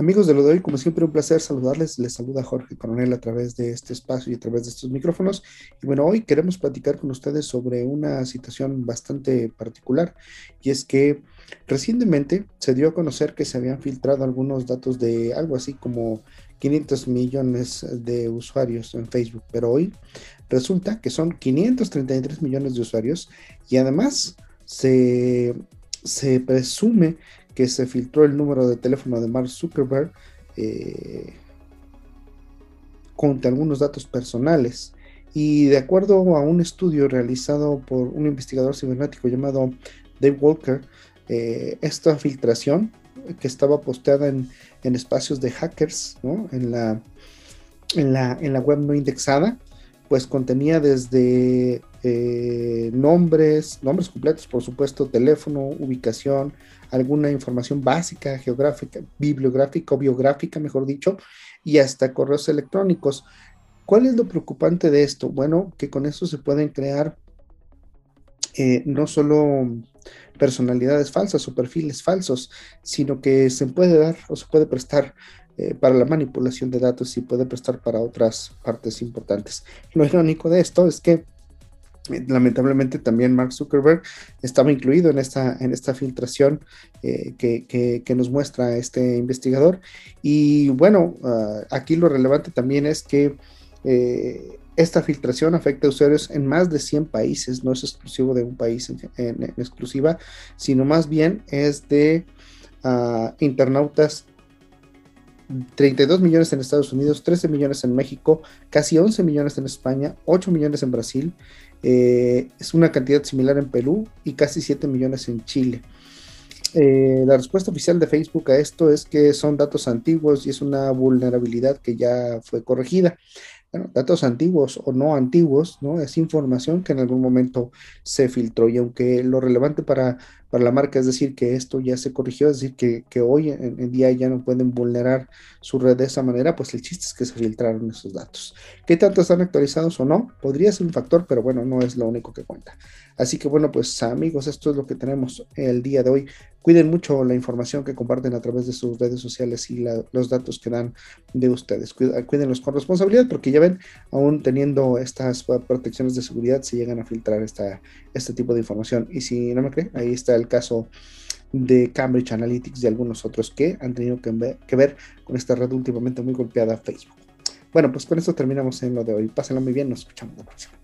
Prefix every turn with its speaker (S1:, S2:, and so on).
S1: Amigos de lo de hoy, como siempre, un placer saludarles. Les saluda Jorge Coronel a través de este espacio y a través de estos micrófonos. Y bueno, hoy queremos platicar con ustedes sobre una situación bastante particular y es que recientemente se dio a conocer que se habían filtrado algunos datos de algo así como 500 millones de usuarios en Facebook, pero hoy resulta que son 533 millones de usuarios y además se, se presume que se filtró el número de teléfono de Mark Zuckerberg eh, con algunos datos personales. Y de acuerdo a un estudio realizado por un investigador cibernético llamado Dave Walker, eh, esta filtración que estaba posteada en, espacios de hackers, en, la, en, la, en la web no indexada, pues contenía desde eh, nombres, nombres completos, por supuesto, teléfono, ubicación, alguna información básica, geográfica, bibliográfica o biográfica, mejor dicho, y hasta correos electrónicos. ¿Cuál es lo preocupante de esto? Bueno, que con eso se pueden crear eh, no solo personalidades falsas o perfiles falsos, sino que se puede dar o se puede prestar eh, para la manipulación de datos y puede prestar para otras partes importantes. Lo irónico de esto es que lamentablemente también Mark Zuckerberg estaba incluido en esta, en esta filtración eh, que, nos muestra este investigador. Y bueno, ah, aquí lo relevante también es que esta filtración afecta a usuarios en más de 100 países, no es exclusivo de un país en, exclusiva, sino más bien es de uh, internautas 32 millones en Estados Unidos, 13 millones en México, casi 11 millones en España, 8 millones en Brasil, eh, es una cantidad similar en Perú y casi 7 millones en Chile. Eh, la respuesta oficial de Facebook a esto es que son datos antiguos y es una vulnerabilidad que ya fue corregida bueno, datos antiguos o no antiguos, ¿no? Es información que en algún momento se filtró y aunque lo relevante para, para la marca es decir que esto ya se corrigió, es decir que, que hoy en, día ya no pueden vulnerar su red de esa manera, pues el chiste es que se filtraron esos datos. ¿Qué tanto están actualizados o no? Podría ser un factor, pero bueno, no es lo único que cuenta. Así que bueno, pues amigos, esto es lo que tenemos el día de hoy. Cuiden mucho la información que comparten a través de sus redes sociales y los datos que dan de ustedes. Cuídenlos con responsabilidad porque ya ven, aún teniendo estas protecciones de seguridad, se llegan a filtrar esta, este tipo de información. Y si no me creen, ahí está el caso de Cambridge Analytics y algunos otros que han tenido que ver, que ver con esta red últimamente muy golpeada Facebook. Bueno, pues con esto terminamos en lo de hoy. Pásenlo muy bien, nos escuchamos la próxima.